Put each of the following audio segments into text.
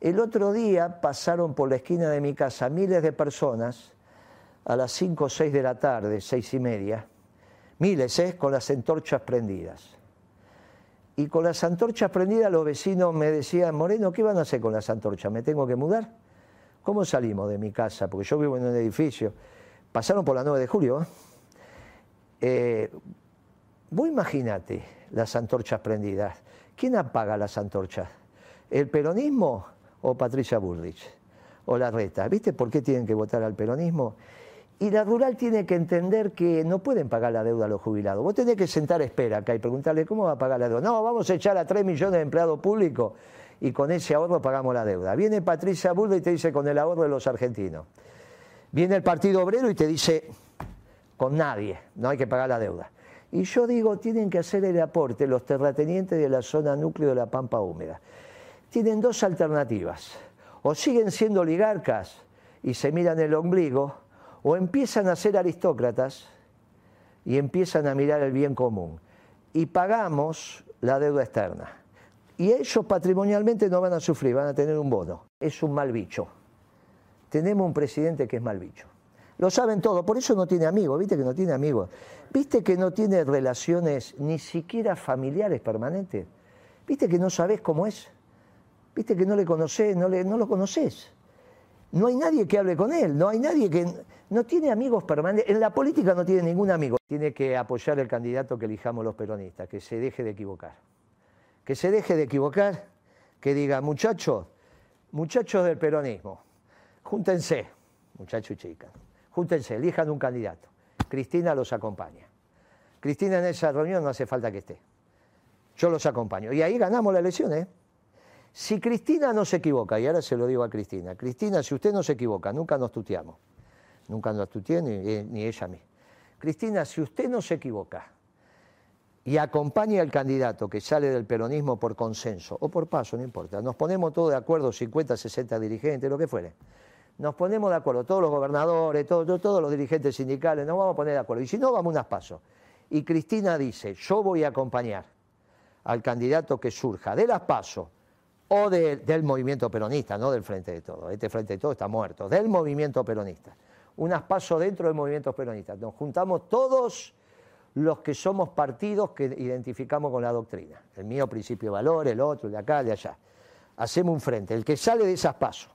El otro día pasaron por la esquina de mi casa miles de personas a las 5 o 6 de la tarde, seis y media, miles, ¿eh? con las antorchas prendidas. Y con las antorchas prendidas los vecinos me decían, Moreno, ¿qué van a hacer con las antorchas? ¿Me tengo que mudar? ¿Cómo salimos de mi casa? Porque yo vivo en un edificio. Pasaron por la 9 de julio. ¿eh? Eh, vos imaginate las antorchas prendidas. ¿Quién apaga las antorchas? ¿El peronismo o Patricia Bullrich? O la reta. ¿Viste por qué tienen que votar al peronismo? Y la rural tiene que entender que no pueden pagar la deuda a los jubilados. Vos tenés que sentar a espera acá y preguntarle cómo va a pagar la deuda. No, vamos a echar a 3 millones de empleados públicos y con ese ahorro pagamos la deuda. Viene Patricia Bullrich y te dice con el ahorro de los argentinos. Viene el Partido Obrero y te dice con nadie, no hay que pagar la deuda. Y yo digo, tienen que hacer el aporte los terratenientes de la zona núcleo de la Pampa Húmeda. Tienen dos alternativas. O siguen siendo oligarcas y se miran el ombligo, o empiezan a ser aristócratas y empiezan a mirar el bien común. Y pagamos la deuda externa. Y ellos patrimonialmente no van a sufrir, van a tener un bono. Es un mal bicho. Tenemos un presidente que es mal bicho. Lo saben todo, por eso no tiene amigos, viste que no tiene amigos. Viste que no tiene relaciones ni siquiera familiares permanentes. Viste que no sabes cómo es. Viste que no le conoces, no, no lo conoces. No hay nadie que hable con él, no hay nadie que... No tiene amigos permanentes. En la política no tiene ningún amigo. Tiene que apoyar el candidato que elijamos los peronistas, que se deje de equivocar. Que se deje de equivocar, que diga, muchachos, muchachos del peronismo, júntense, muchachos y chicas júntense, elijan un candidato. Cristina los acompaña. Cristina en esa reunión no hace falta que esté. Yo los acompaño. Y ahí ganamos la elección, ¿eh? Si Cristina no se equivoca, y ahora se lo digo a Cristina, Cristina, si usted no se equivoca, nunca nos tuteamos. Nunca nos tuteé ni, eh, ni ella a mí. Cristina, si usted no se equivoca y acompaña al candidato que sale del peronismo por consenso o por paso, no importa, nos ponemos todos de acuerdo, 50, 60 dirigentes, lo que fuere nos ponemos de acuerdo, todos los gobernadores, todos, todos los dirigentes sindicales, nos vamos a poner de acuerdo. Y si no, vamos unas pasos. Y Cristina dice, yo voy a acompañar al candidato que surja de las pasos o del movimiento peronista, no del Frente de Todo. Este Frente de Todo está muerto, del movimiento peronista. Unas pasos dentro del movimiento peronista. Nos juntamos todos los que somos partidos que identificamos con la doctrina. El mío principio de valor, el otro, el de acá, el de allá. Hacemos un frente. El que sale de esas pasos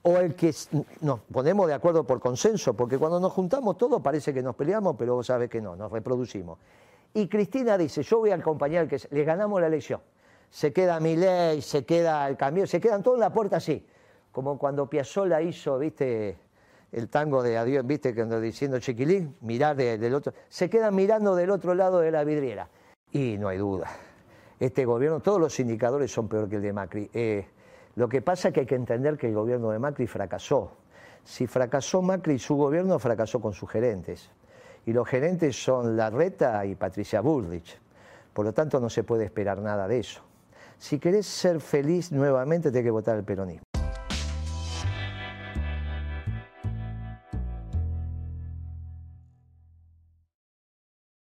o el que nos ponemos de acuerdo por consenso, porque cuando nos juntamos todos parece que nos peleamos, pero vos sabés que no, nos reproducimos. Y Cristina dice, yo voy a acompañar al que le ganamos la elección. Se queda mi ley, se queda el cambio, se quedan todos en la puerta así, como cuando Piazzolla hizo, viste, el tango de adiós, viste, cuando diciendo chiquilín, mirar del otro, se quedan mirando del otro lado de la vidriera. Y no hay duda, este gobierno, todos los indicadores son peor que el de Macri. Eh, lo que pasa es que hay que entender que el gobierno de Macri fracasó. Si fracasó Macri, su gobierno fracasó con sus gerentes. Y los gerentes son Larreta y Patricia Bullrich. Por lo tanto, no se puede esperar nada de eso. Si querés ser feliz nuevamente, tenés que votar al peronismo.